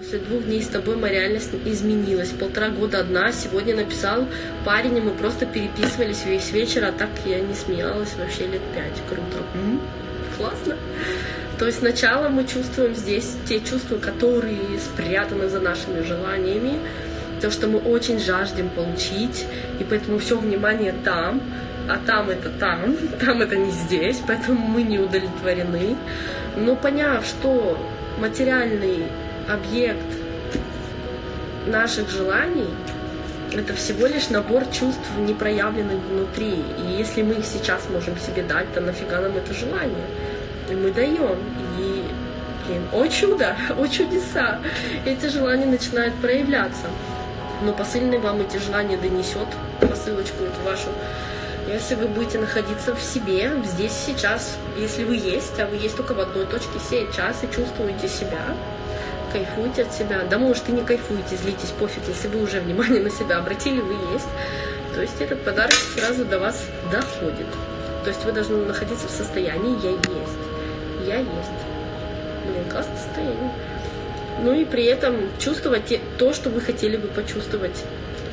После двух дней с тобой моя реальность изменилась. Полтора года одна. Сегодня написал парень, и мы просто переписывались весь вечер, а так я не смеялась вообще лет пять. Круто. М? Классно. То есть сначала мы чувствуем здесь те чувства, которые спрятаны за нашими желаниями, то, что мы очень жаждем получить, и поэтому все внимание там, а там это там, там это не здесь, поэтому мы не удовлетворены. Но поняв, что материальный объект наших желаний это всего лишь набор чувств, не проявленных внутри. И если мы их сейчас можем себе дать, то нафига нам это желание? И мы даем. И, блин, о чудо, о чудеса! Эти желания начинают проявляться. Но посыльный вам эти желания донесет, посылочку эту вашу, если вы будете находиться в себе, здесь сейчас, если вы есть, а вы есть только в одной точке сейчас и чувствуете себя, кайфуете от себя. Да, может, и не кайфуете, злитесь, пофиг, если вы уже внимание на себя обратили, вы есть. То есть этот подарок сразу до вас доходит. То есть вы должны находиться в состоянии «я есть». Я есть. Блин, классное состояние. Ну и при этом чувствовать то, что вы хотели бы почувствовать,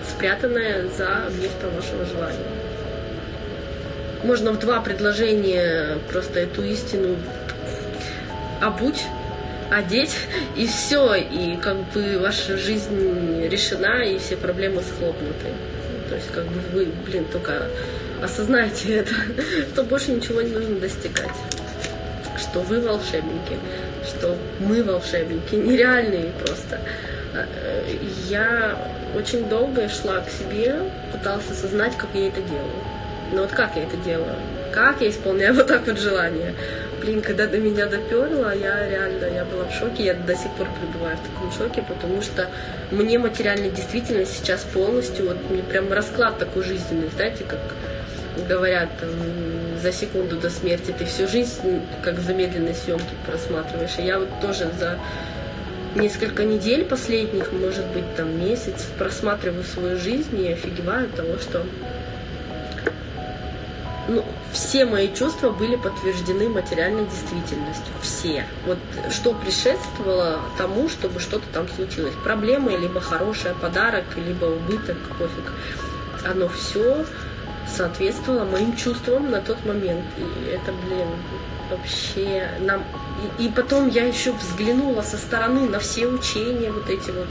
спрятанное за объектом вашего желания. Можно в два предложения просто эту истину обуть одеть, и все, и как бы ваша жизнь решена, и все проблемы схлопнуты. То есть как бы вы, блин, только осознайте это, то больше ничего не нужно достигать. Что вы волшебники, что мы волшебники, нереальные просто. А, э, я очень долго шла к себе, пыталась осознать, как я это делаю. Но вот как я это делаю? Как я исполняю вот так вот желание? Блин, когда до меня доперло, я реально, я была в шоке, я до сих пор пребываю в таком шоке, потому что мне материальная действительность сейчас полностью, вот мне прям расклад такой жизненный, знаете, как говорят, там, за секунду до смерти ты всю жизнь как в замедленной съемке просматриваешь. И я вот тоже за несколько недель последних, может быть, там месяц, просматриваю свою жизнь и офигеваю от того, что ну, все мои чувства были подтверждены материальной действительностью. Все. Вот что предшествовало тому, чтобы что-то там случилось. Проблемы, либо хороший подарок, либо убыток, пофиг. Оно все соответствовало моим чувствам на тот момент. И это, блин, вообще нам... И, и потом я еще взглянула со стороны на все учения вот эти вот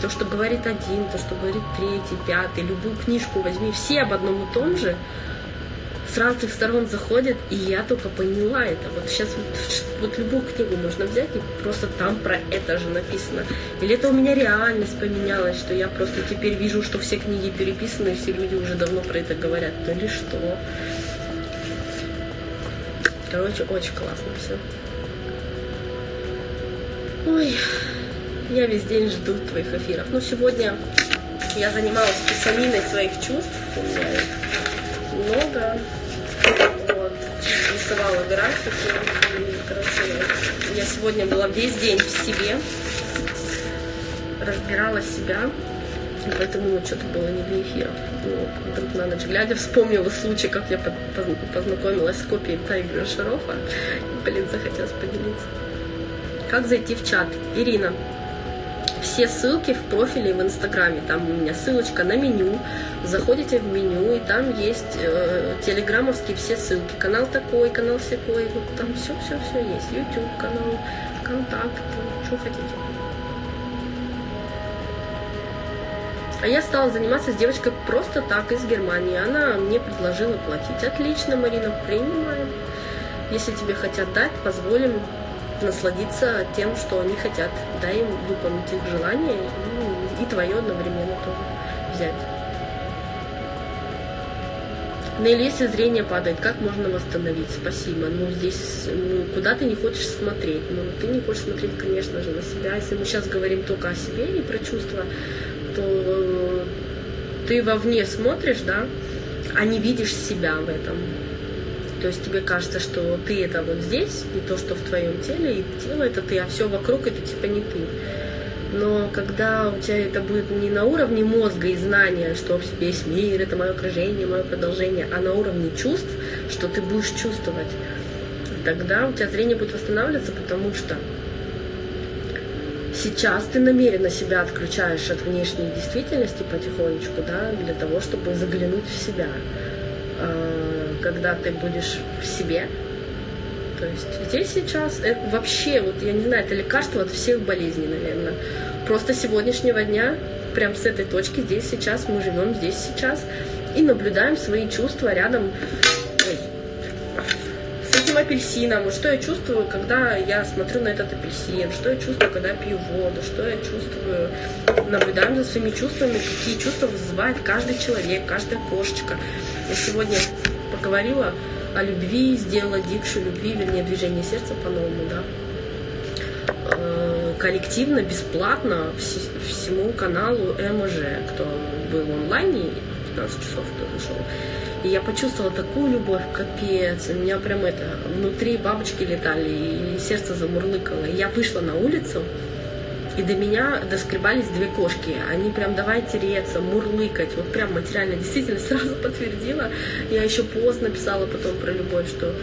то, что говорит один, то, что говорит третий, пятый, любую книжку возьми, все об одном и том же, с разных сторон заходят, и я только поняла это. Вот сейчас вот, вот любую книгу можно взять, и просто там про это же написано. Или это у меня реальность поменялась, что я просто теперь вижу, что все книги переписаны, и все люди уже давно про это говорят. Ну или что? Короче, очень классно все. Ой, я весь день жду твоих эфиров. Ну, сегодня я занималась писаниной своих чувств. У меня рисовала графики. И, короче, я сегодня была весь день в себе, разбирала себя. И поэтому что-то было не для эфира. Ну, вдруг на ночь глядя вспомнила случай, как я познакомилась с копией Тайгера Шарофа. Блин, захотелось поделиться. Как зайти в чат? Ирина, все ссылки в профиле в Инстаграме. Там у меня ссылочка на меню. Заходите в меню, и там есть э, телеграммовские все ссылки. Канал такой, канал всякой. Вот там все-все-все есть. YouTube канал, контакт, что хотите. А я стала заниматься с девочкой просто так из Германии. Она мне предложила платить. Отлично, Марина, принимаем. Если тебе хотят дать, позволим насладиться тем, что они хотят. Дай им выполнить их желание и, и твое одновременно тоже взять. Нелли, если зрение падает, как можно восстановить? Спасибо. Ну, здесь, ну, куда ты не хочешь смотреть? Ну, ты не хочешь смотреть, конечно же, на себя. Если мы сейчас говорим только о себе и про чувства, то ты вовне смотришь, да, а не видишь себя в этом. То есть тебе кажется, что ты это вот здесь, и то, что в твоем теле, и тело это ты, а все вокруг это типа не ты. Но когда у тебя это будет не на уровне мозга и знания, что в себе есть мир, это мое окружение, мое продолжение, а на уровне чувств, что ты будешь чувствовать, тогда у тебя зрение будет восстанавливаться, потому что сейчас ты намеренно себя отключаешь от внешней действительности потихонечку, да, для того, чтобы заглянуть в себя. А, когда ты будешь в себе, то есть здесь сейчас это вообще, вот я не знаю, это лекарство от всех болезней, наверное. Просто сегодняшнего дня, прям с этой точки, здесь сейчас, мы живем здесь сейчас и наблюдаем свои чувства рядом этим апельсином, что я чувствую, когда я смотрю на этот апельсин, что я чувствую, когда пью воду, что я чувствую, наблюдаем за своими чувствами, какие чувства вызывает каждый человек, каждая кошечка. Я сегодня поговорила о любви, сделала дикшу любви, вернее, движение сердца по-новому, да, э, коллективно, бесплатно всему каналу МЖ, кто был онлайне, 15 часов кто вышел. И я почувствовала такую любовь, капец. У меня прям это, внутри бабочки летали, и сердце замурлыкало. И я вышла на улицу, и до меня доскребались две кошки. Они прям давай тереться, мурлыкать. Вот прям материально действительно сразу подтвердила. Я еще пост написала потом про любовь, что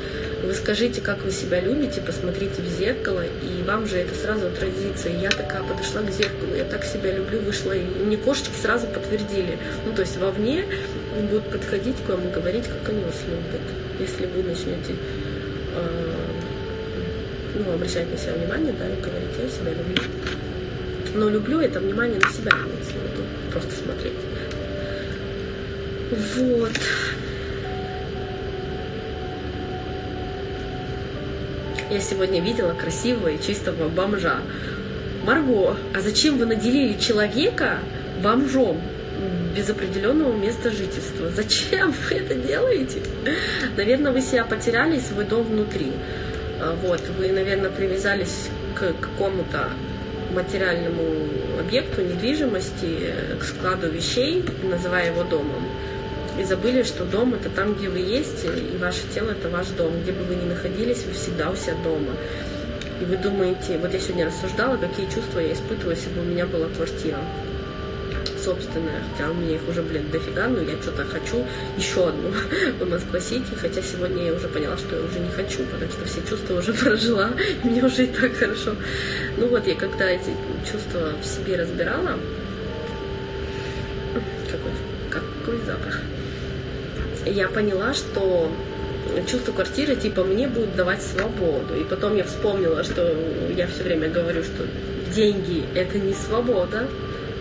вы скажите, как вы себя любите, посмотрите в зеркало, и вам же это сразу отразится. И я такая подошла к зеркалу, я так себя люблю, вышла, и мне кошечки сразу подтвердили. Ну, то есть вовне будут подходить к вам и говорить, как они вас любят. Если вы начнете э, ну, обращать на себя внимание, да, и говорить, я себя люблю. Но люблю это внимание на себя, если буду просто смотреть. Вот. Я сегодня видела красивого и чистого бомжа. Марго, а зачем вы наделили человека бомжом без определенного места жительства? Зачем вы это делаете? Наверное, вы себя потеряли свой дом внутри. А, вот, вы, наверное, привязались к какому-то материальному объекту недвижимости, к складу вещей, называя его домом и забыли, что дом это там, где вы есть, и ваше тело это ваш дом. Где бы вы ни находились, вы всегда у себя дома. И вы думаете, вот я сегодня рассуждала, какие чувства я испытываю, если бы у меня была квартира собственная, хотя у меня их уже, блин, дофига, но я что-то хочу еще одну в Москва-Сити, хотя сегодня я уже поняла, что я уже не хочу, потому что все чувства уже прожила, и мне уже и так хорошо. Ну вот, я когда эти чувства в себе разбирала, какой, какой запах, я поняла, что чувство квартиры, типа, мне будет давать свободу. И потом я вспомнила, что я все время говорю, что деньги – это не свобода,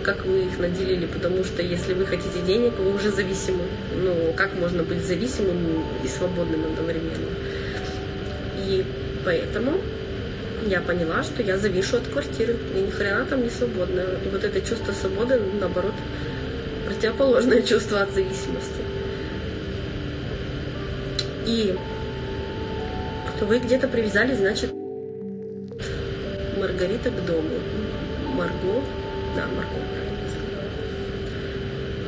как вы их наделили, потому что если вы хотите денег, вы уже зависимы. Ну, как можно быть зависимым и свободным одновременно? И поэтому я поняла, что я завишу от квартиры, и ни хрена там не свободная. И вот это чувство свободы, наоборот, противоположное чувство от зависимости. И вы где-то привязали, значит, Маргарита к дому. Марго, да, Марго,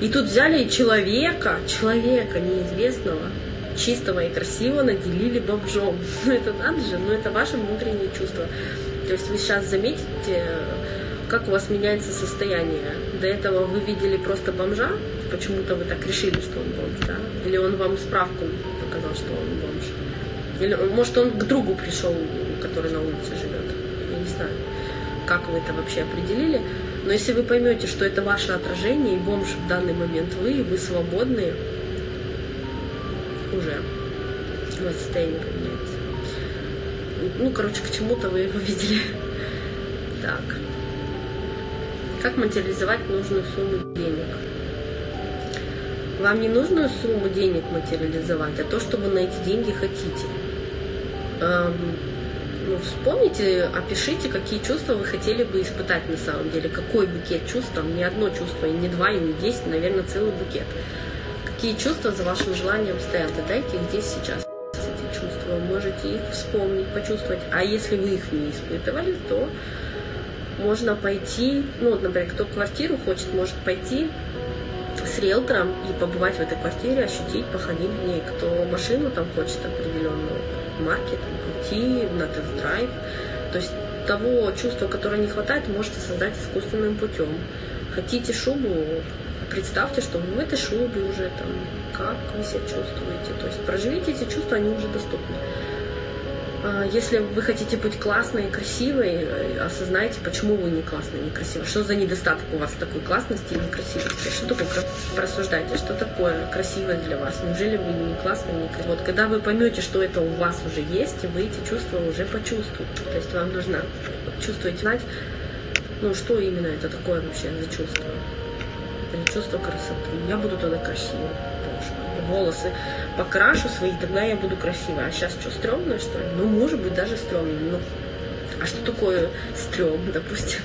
И тут взяли человека, человека неизвестного, чистого и красивого наделили бомжом. Ну это надо же, ну это ваше внутреннее чувство. То есть вы сейчас заметите, как у вас меняется состояние. До этого вы видели просто бомжа, почему-то вы так решили, что он бомж, да? Или он вам справку сказал, что он бомж. Или, может, он к другу пришел, который на улице живет. Я не знаю, как вы это вообще определили. Но если вы поймете, что это ваше отражение, и бомж в данный момент вы, и вы свободны, уже у вас состояние поменяется. Ну, короче, к чему-то вы его видели. Так. Как материализовать нужную сумму денег? Вам не нужную сумму денег материализовать, а то, что вы на эти деньги хотите. Ну, вспомните, опишите, какие чувства вы хотели бы испытать на самом деле. Какой букет чувств, там не одно чувство, и не два, и не десять, наверное, целый букет. Какие чувства за вашим желанием стоят? Дайте их здесь сейчас. Эти чувства, можете их вспомнить, почувствовать. А если вы их не испытывали, то можно пойти, ну вот, например, кто квартиру хочет, может пойти с риэлтором и побывать в этой квартире, ощутить, походить в ней. Кто машину там хочет определенную марки, пойти на тест-драйв. То есть того чувства, которое не хватает, можете создать искусственным путем. Хотите шубу, представьте, что вы в этой шубе уже там, как вы себя чувствуете. То есть проживите эти чувства, они уже доступны. А, если вы хотите быть классной и красивой, э, осознайте, почему вы не классная и не красивая. Что за недостаток у вас такой классности и некрасивости? Что такое, просуждайте, что такое красивое для вас? Неужели вы не классная, не красивая? Вот когда вы поймете, что это у вас уже есть, вы эти чувства уже почувствуете. То есть вам нужно чувствовать, знать, ну что именно это такое вообще за чувство. Это чувство красоты. Я буду тогда красивой волосы покрашу свои, тогда я буду красивая. А сейчас что, стрёмно, что ли? Ну, может быть, даже стрёмно. Ну, а что такое стрём, допустим?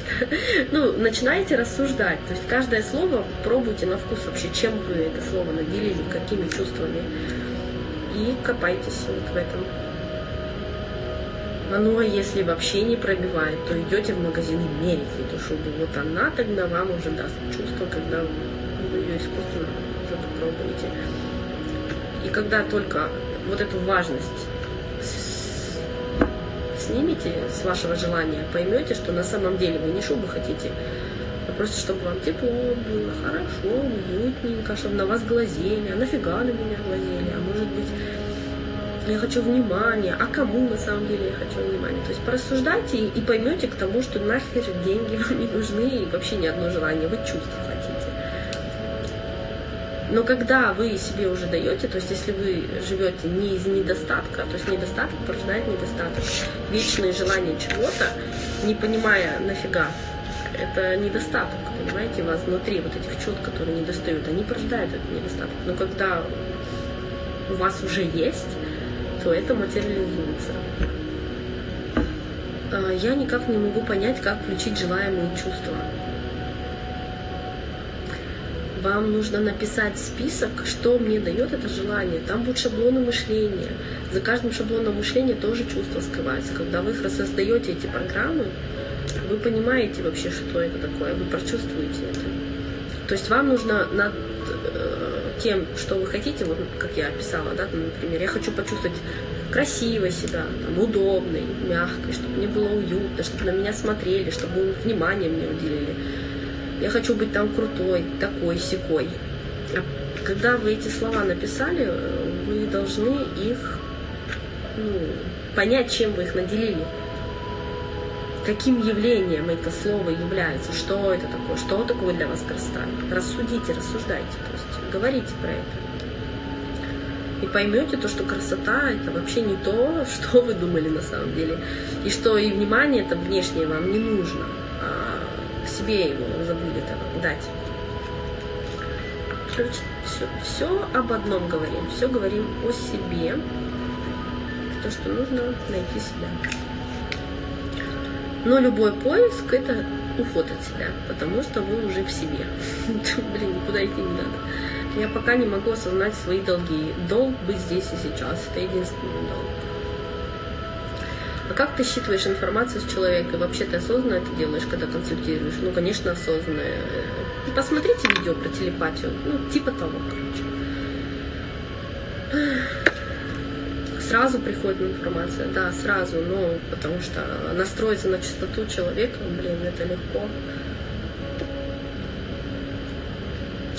ну, начинайте рассуждать. То есть каждое слово пробуйте на вкус вообще, чем вы это слово наделили, какими чувствами. И копайтесь вот в этом. А ну а если вообще не пробивает, то идете в магазин и мерите эту шубу. Вот она тогда вам уже даст чувство, когда вы ее искусственно уже попробуете. И когда только вот эту важность снимете с вашего желания, поймете, что на самом деле вы не шубу хотите, а просто чтобы вам тепло было, хорошо, уютненько, чтобы на вас глазели, а нафига на меня глазели, а может быть я хочу внимания, а кому на самом деле я хочу внимания. То есть порассуждайте и поймете к тому, что нахер деньги вам не нужны и вообще ни одно желание, вы чувства хотите. Но когда вы себе уже даете, то есть если вы живете не из недостатка, то есть недостаток порождает недостаток, вечное желание чего-то, не понимая нафига, это недостаток, понимаете, у вас внутри вот этих чувств, которые не достают, они порождают этот недостаток. Но когда у вас уже есть, то это материализуется. А, я никак не могу понять, как включить желаемые чувства вам нужно написать список, что мне дает это желание. Там будут шаблоны мышления. За каждым шаблоном мышления тоже чувства скрываются. Когда вы создаете эти программы, вы понимаете вообще, что это такое, вы прочувствуете это. То есть вам нужно над э, тем, что вы хотите, вот как я описала, да, например, я хочу почувствовать красиво себя, там, удобной, мягкой, чтобы мне было уютно, чтобы на меня смотрели, чтобы внимание мне уделили я хочу быть там крутой, такой, секой. А когда вы эти слова написали, вы должны их ну, понять, чем вы их наделили. Каким явлением это слово является, что это такое, что такое для вас красота. Рассудите, рассуждайте, то есть говорите про это. И поймете то, что красота это вообще не то, что вы думали на самом деле. И что и внимание это внешнее вам не нужно себе его забудет дать. Короче, все, все об одном говорим, все говорим о себе, то, что нужно найти себя. Но любой поиск это уход от себя, потому что вы уже в себе. Блин, никуда идти не надо. Я пока не могу осознать свои долги. Долг быть здесь и сейчас. Это единственный долг. А как ты считываешь информацию с человека? Вообще ты осознанно это делаешь, когда консультируешь? Ну, конечно, осознанно. Посмотрите видео про телепатию. Ну, типа того, короче. Сразу приходит информация, да, сразу, но потому что настроиться на частоту человека, блин, это легко.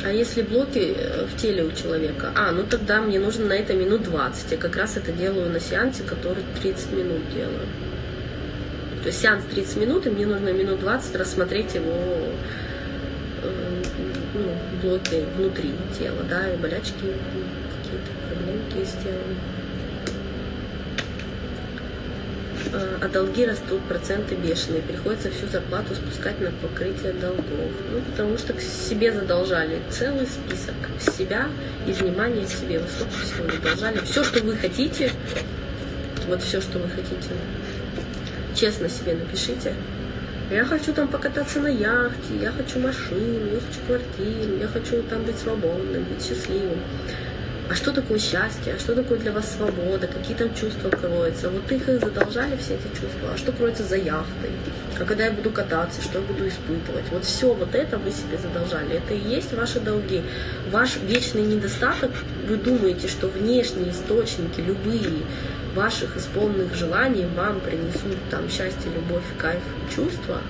А если блоки э, в теле у человека? А, ну тогда мне нужно на это минут 20. Я как раз это делаю на сеансе, который 30 минут делаю. То есть сеанс 30 минут, и мне нужно минут 20 рассмотреть его э, ну, блоки внутри тела, да, и болячки, какие-то проблемки телом. Э, а долги растут, проценты бешеные, приходится всю зарплату спускать на покрытие долгов. Ну, потому что к себе задолжали целый список себя и внимание к себе. Вы столько всего задолжали. Все, что вы хотите, вот все, что вы хотите, честно себе напишите. Я хочу там покататься на яхте, я хочу машину, я хочу квартиру, я хочу там быть свободным, быть счастливым а что такое счастье, а что такое для вас свобода, какие там чувства кроются. Вот их и задолжали все эти чувства, а что кроется за яхтой, а когда я буду кататься, что я буду испытывать. Вот все вот это вы себе задолжали, это и есть ваши долги. Ваш вечный недостаток, вы думаете, что внешние источники, любые ваших исполненных желаний вам принесут там счастье, любовь, кайф, чувства,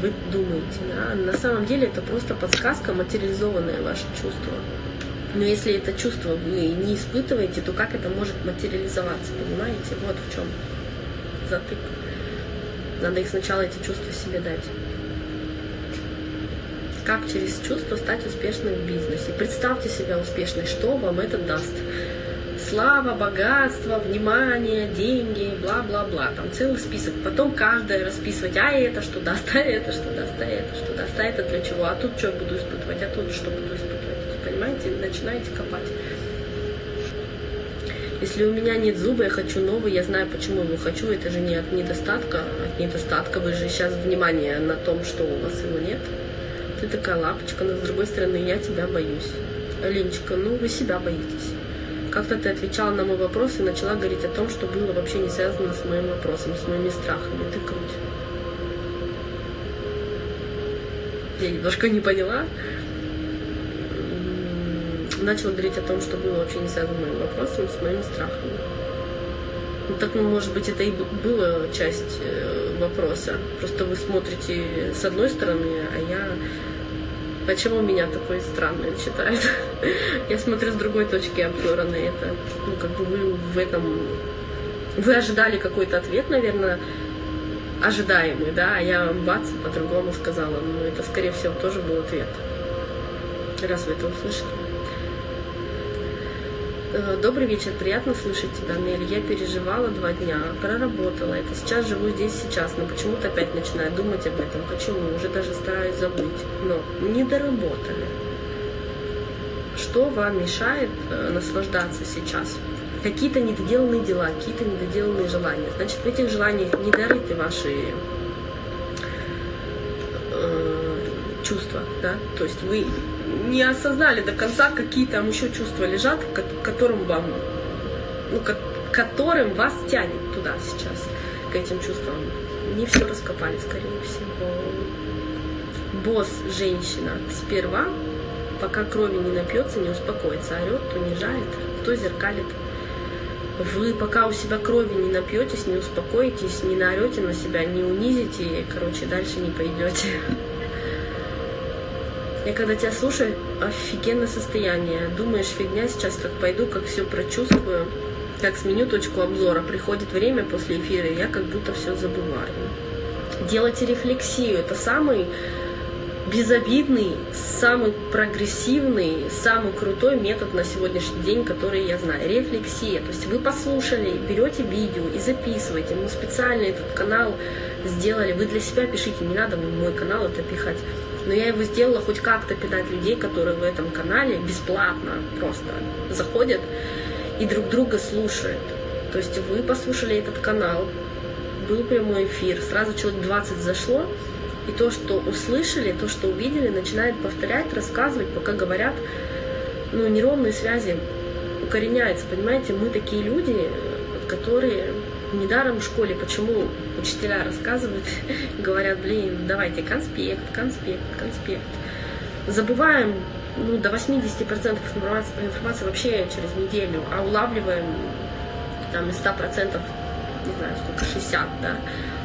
вы думаете, да? На самом деле это просто подсказка, материализованное ваше чувство Но если это чувство вы не испытываете, то как это может материализоваться, понимаете? Вот в чем затык. Надо их сначала эти чувства себе дать. Как через чувство стать успешным в бизнесе? Представьте себя успешной, что вам это даст? слава, богатство, внимание, деньги, бла-бла-бла. Там целый список. Потом каждое расписывать, а это что даст, а это что даст, а это что даст, а это для чего, а тут что буду испытывать, а тут что буду испытывать. Понимаете, начинаете копать. Если у меня нет зуба, я хочу новый, я знаю, почему его хочу. Это же не от недостатка. От недостатка вы же сейчас внимание на том, что у вас его нет. Ты такая лапочка, но с другой стороны, я тебя боюсь. Ленечка, ну вы себя боитесь. Как-то ты отвечала на мой вопрос и начала говорить о том, что было вообще не связано с моим вопросом, с моими страхами. Ты круть. Я немножко не поняла. Начала говорить о том, что было вообще не связано с моим вопросом, с моими страхами. Ну, так, ну, может быть, это и была часть э, вопроса. Просто вы смотрите с одной стороны, а я Почему меня такой странный считает? Я смотрю с другой точки обзора на это. Ну, как бы вы в этом... Вы ожидали какой-то ответ, наверное, ожидаемый, да, а я бац, по-другому сказала. Ну, это, скорее всего, тоже был ответ. Раз вы это услышали. Э, добрый вечер, приятно слышать тебя, Нелли. Я переживала два дня, проработала это. Сейчас живу здесь сейчас, но почему-то опять начинаю думать об этом. Почему? Уже даже стараюсь забыть. Но не доработали. Что вам мешает э, наслаждаться сейчас? Какие-то недоделанные дела, какие-то недоделанные желания. Значит, в этих желаниях не дарите ваши э, чувства, да? То есть вы не осознали до конца, какие там еще чувства лежат, к которым вам, ну, к которым вас тянет туда сейчас, к этим чувствам. Не все раскопали, скорее всего. Босс, женщина, сперва, пока крови не напьется, не успокоится, орет, унижает, кто зеркалит. Вы пока у себя крови не напьетесь, не успокоитесь, не наорете на себя, не унизите, короче, дальше не пойдете. Я когда тебя слушаю, офигенное состояние. Думаешь, фигня, сейчас как пойду, как все прочувствую, как сменю точку обзора. Приходит время после эфира, я как будто все забываю. Делайте рефлексию. Это самый безобидный, самый прогрессивный, самый крутой метод на сегодняшний день, который я знаю. Рефлексия. То есть вы послушали, берете видео и записываете. Мы специально этот канал сделали. Вы для себя пишите, не надо мой канал это пихать но я его сделала хоть как-то питать людей, которые в этом канале бесплатно просто заходят и друг друга слушают. То есть вы послушали этот канал, был прямой эфир, сразу человек 20 зашло, и то, что услышали, то, что увидели, начинает повторять, рассказывать, пока говорят, ну, неровные связи укореняются, понимаете, мы такие люди, которые Недаром в школе почему учителя рассказывают, говорят, блин, давайте конспект, конспект, конспект. Забываем ну, до 80% информации, информации вообще через неделю, а улавливаем там из 100%, не знаю, сколько, 60, да.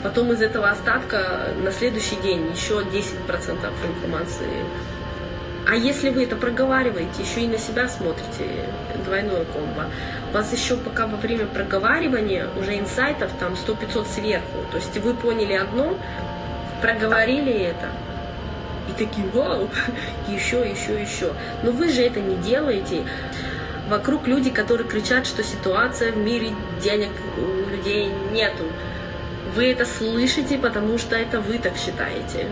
Потом из этого остатка на следующий день еще 10% информации а если вы это проговариваете, еще и на себя смотрите, двойное комбо, у вас еще пока во время проговаривания уже инсайтов там 100-500 сверху. То есть вы поняли одно, проговорили это, и такие, вау, еще, еще, еще. Но вы же это не делаете. Вокруг люди, которые кричат, что ситуация в мире денег у людей нету. Вы это слышите, потому что это вы так считаете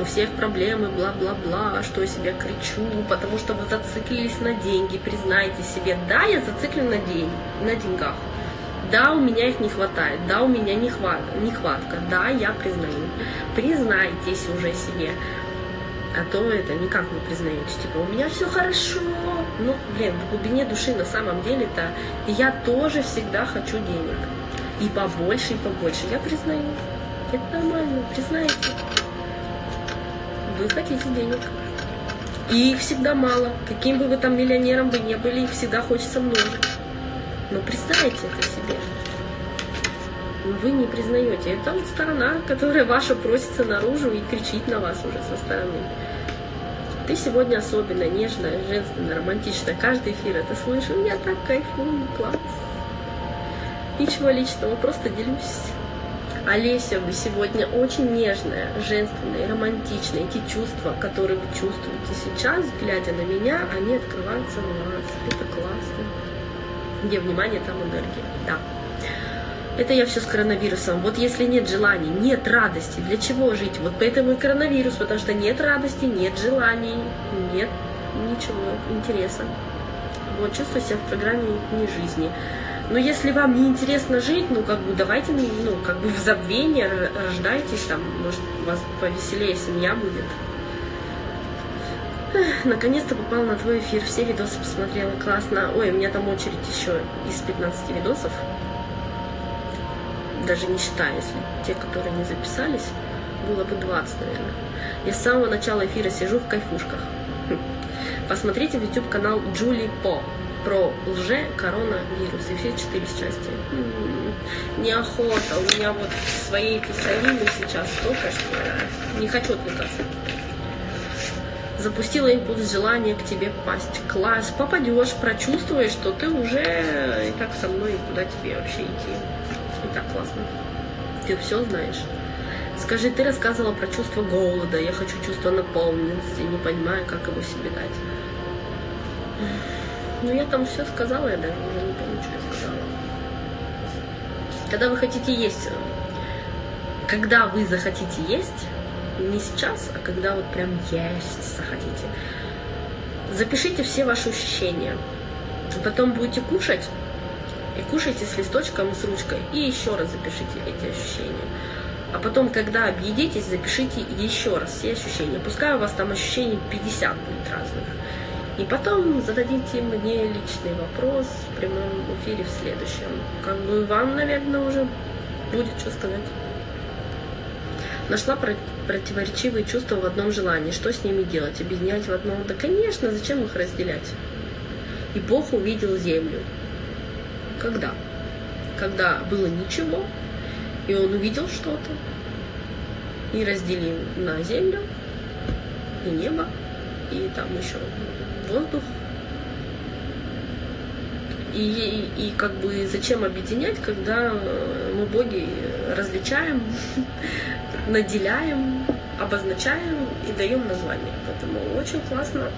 у всех проблемы, бла-бла-бла, что я себе кричу, потому что вы зациклились на деньги, признайте себе, да, я зациклен на, день, на деньгах, да, у меня их не хватает, да, у меня нехватка, нехватка, да, я признаю. Признайтесь уже себе. А то это никак не признаете. Типа, у меня все хорошо. Ну, блин, в глубине души на самом деле-то я тоже всегда хочу денег. И побольше, и побольше. Я признаю. Это нормально, признайте вы хотите денег. И их всегда мало. Каким бы вы там миллионером бы не были, их всегда хочется множить. Но признайте это себе. Но вы не признаете. Это вот сторона, которая ваша просится наружу и кричит на вас уже со стороны. Ты сегодня особенно нежная, женственная, романтичная. Каждый эфир это слышу. Я так кайфую, класс. Ничего личного, просто делюсь. Олеся, вы сегодня очень нежная, женственная и романтичная. Эти чувства, которые вы чувствуете сейчас, глядя на меня, они открываются в вас. Это классно. Где внимание, там энергия. Да. Это я все с коронавирусом. Вот если нет желаний, нет радости, для чего жить? Вот поэтому и коронавирус, потому что нет радости, нет желаний, нет ничего интереса. Вот чувствую себя в программе не жизни. Но если вам не интересно жить, ну как бы давайте, ну как бы в забвение рождайтесь, там, может у вас повеселее семья будет. Наконец-то попал на твой эфир, все видосы посмотрела, классно. Ой, у меня там очередь еще из 15 видосов даже не считая, если те, которые не записались, было бы 20, наверное. Я с самого начала эфира сижу в кайфушках. Хм. Посмотрите в YouTube канал Джули По про лже-коронавирус и все четыре части. Неохота, у меня вот своей писанины сейчас столько, что не хочу отвлекаться. Запустила импульс желания к тебе попасть. Класс, попадешь, прочувствуешь, что ты уже и так со мной, куда тебе вообще идти и так классно. Ты все знаешь. Скажи, ты рассказывала про чувство голода, я хочу чувство наполненности, не понимаю, как его себе дать. Ну, я там все сказала, я даже уже не помню, что я сказала. Когда вы хотите есть, когда вы захотите есть, не сейчас, а когда вот прям есть захотите, запишите все ваши ощущения. Потом будете кушать, и кушайте с листочком с ручкой. И еще раз запишите эти ощущения. А потом, когда объедитесь, запишите еще раз все ощущения. Пускай у вас там ощущений 50 будет разных. И потом зададите мне личный вопрос в прямом эфире в следующем. Как бы вам, наверное, уже будет что сказать. Нашла противоречивые чувства в одном желании. Что с ними делать? Объединять в одном? Да, конечно, зачем их разделять? И Бог увидел землю. Когда? Когда было ничего, и он увидел что-то, и разделил на землю, и небо, и там еще воздух. И, и, и как бы зачем объединять, когда мы боги различаем, наделяем, обозначаем и даем название. Поэтому очень классно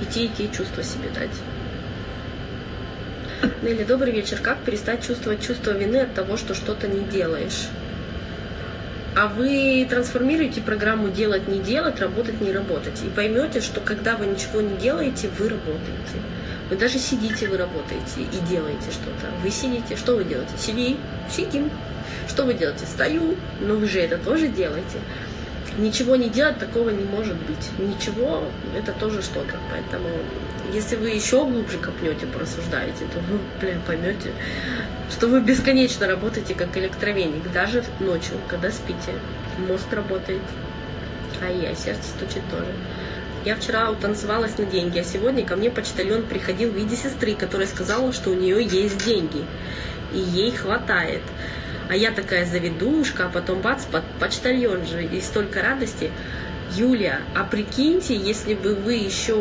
идти и те чувства себе дать. Нелли, добрый вечер. Как перестать чувствовать чувство вины от того, что что-то не делаешь? А вы трансформируете программу делать, не делать, работать, не работать. И поймете, что когда вы ничего не делаете, вы работаете. Вы даже сидите, вы работаете и делаете что-то. Вы сидите, что вы делаете? Сиди, сидим. Что вы делаете? Стою. Но вы же это тоже делаете. Ничего не делать такого не может быть. Ничего это тоже что-то. Поэтому если вы еще глубже копнете, порассуждаете, то вы, блин, поймете, что вы бесконечно работаете как электровеник, даже ночью, когда спите. Мозг работает, а я, сердце стучит тоже. Я вчера утанцевалась на деньги, а сегодня ко мне почтальон приходил в виде сестры, которая сказала, что у нее есть деньги, и ей хватает. А я такая заведушка, а потом бац, почтальон же, и столько радости. Юля, а прикиньте, если бы вы еще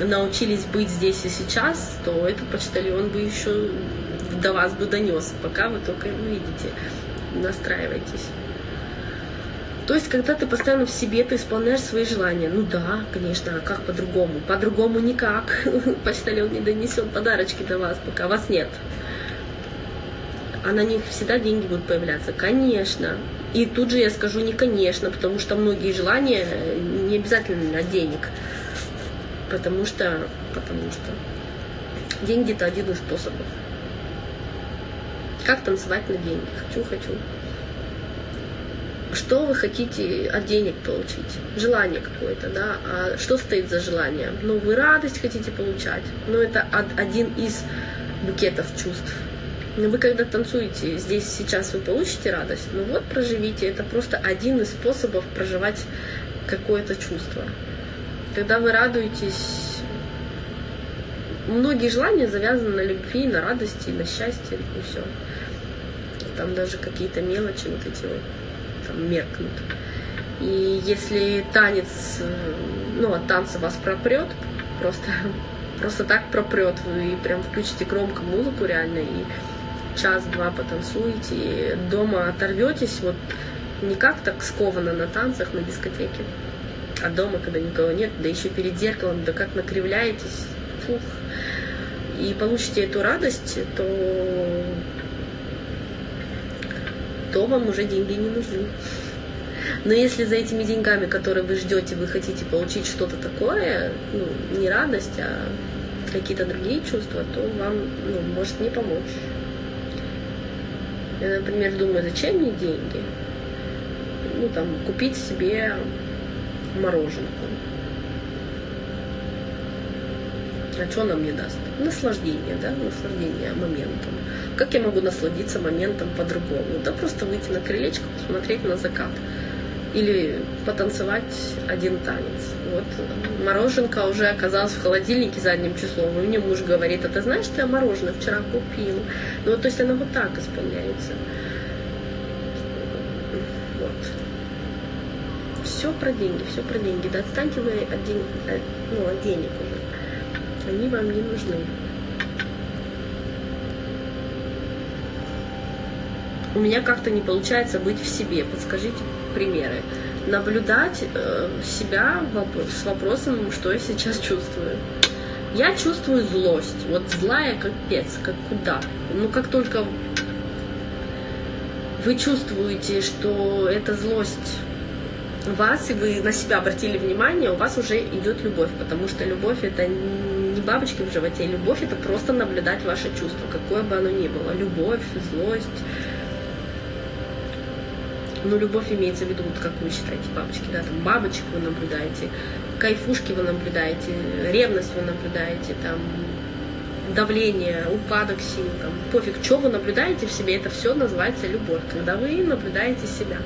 научились быть здесь и сейчас, то этот почтальон бы еще до вас бы донес, пока вы только увидите, настраивайтесь. То есть, когда ты постоянно в себе, ты исполняешь свои желания. Ну да, конечно, а как по-другому? По-другому никак. Почтальон не донесет подарочки до вас, пока вас нет. А на них всегда деньги будут появляться. Конечно. И тут же я скажу не конечно, потому что многие желания не обязательно от денег. Потому что, потому что деньги это один из способов. Как танцевать на деньги? Хочу, хочу. Что вы хотите от денег получить? Желание какое-то, да? А что стоит за желание? Ну, вы радость хотите получать. Ну, это один из букетов чувств. Но вы когда танцуете здесь сейчас, вы получите радость. Ну вот проживите. Это просто один из способов проживать какое-то чувство. Когда вы радуетесь, многие желания завязаны на любви, на радости, на счастье, и все. Там даже какие-то мелочи вот эти вот там меркнут. И если танец, э, ну, от танца вас пропрет, просто, просто так пропрет, вы прям включите громко музыку реально и час-два потанцуете, и дома оторветесь, вот не как так скованно на танцах, на дискотеке, а дома, когда никого нет, да еще перед зеркалом, да как накривляетесь, фух, и получите эту радость, то, то вам уже деньги не нужны. Но если за этими деньгами, которые вы ждете, вы хотите получить что-то такое, ну, не радость, а какие-то другие чувства, то вам ну, может не помочь. Я, например, думаю, зачем мне деньги? Ну, там, купить себе мороженку. А что она мне даст? Наслаждение, да, наслаждение моментом. Как я могу насладиться моментом по-другому? Да просто выйти на крылечко, посмотреть на закат или потанцевать один танец. Вот мороженка уже оказалась в холодильнике задним числом, и мне муж говорит, а ты знаешь, что я мороженое вчера купил? Ну, то есть она вот так исполняется. Вот. Все про деньги, все про деньги. Да отстаньте вы от, день, от, ну, от денег уже. Они вам не нужны. У меня как-то не получается быть в себе. Подскажите, примеры. Наблюдать э, себя с вопросом, что я сейчас чувствую. Я чувствую злость. Вот злая как пец, как куда. Ну, как только вы чувствуете, что эта злость вас, и вы на себя обратили внимание, у вас уже идет любовь, потому что любовь это не бабочки в животе, любовь это просто наблюдать ваше чувство, какое бы оно ни было. Любовь, злость, но ну, любовь имеется в виду, вот как вы считаете, бабочки, да, там бабочек вы наблюдаете, кайфушки вы наблюдаете, ревность вы наблюдаете, там давление, упадок сил, там, пофиг, что вы наблюдаете в себе, это все называется любовь, когда вы наблюдаете себя.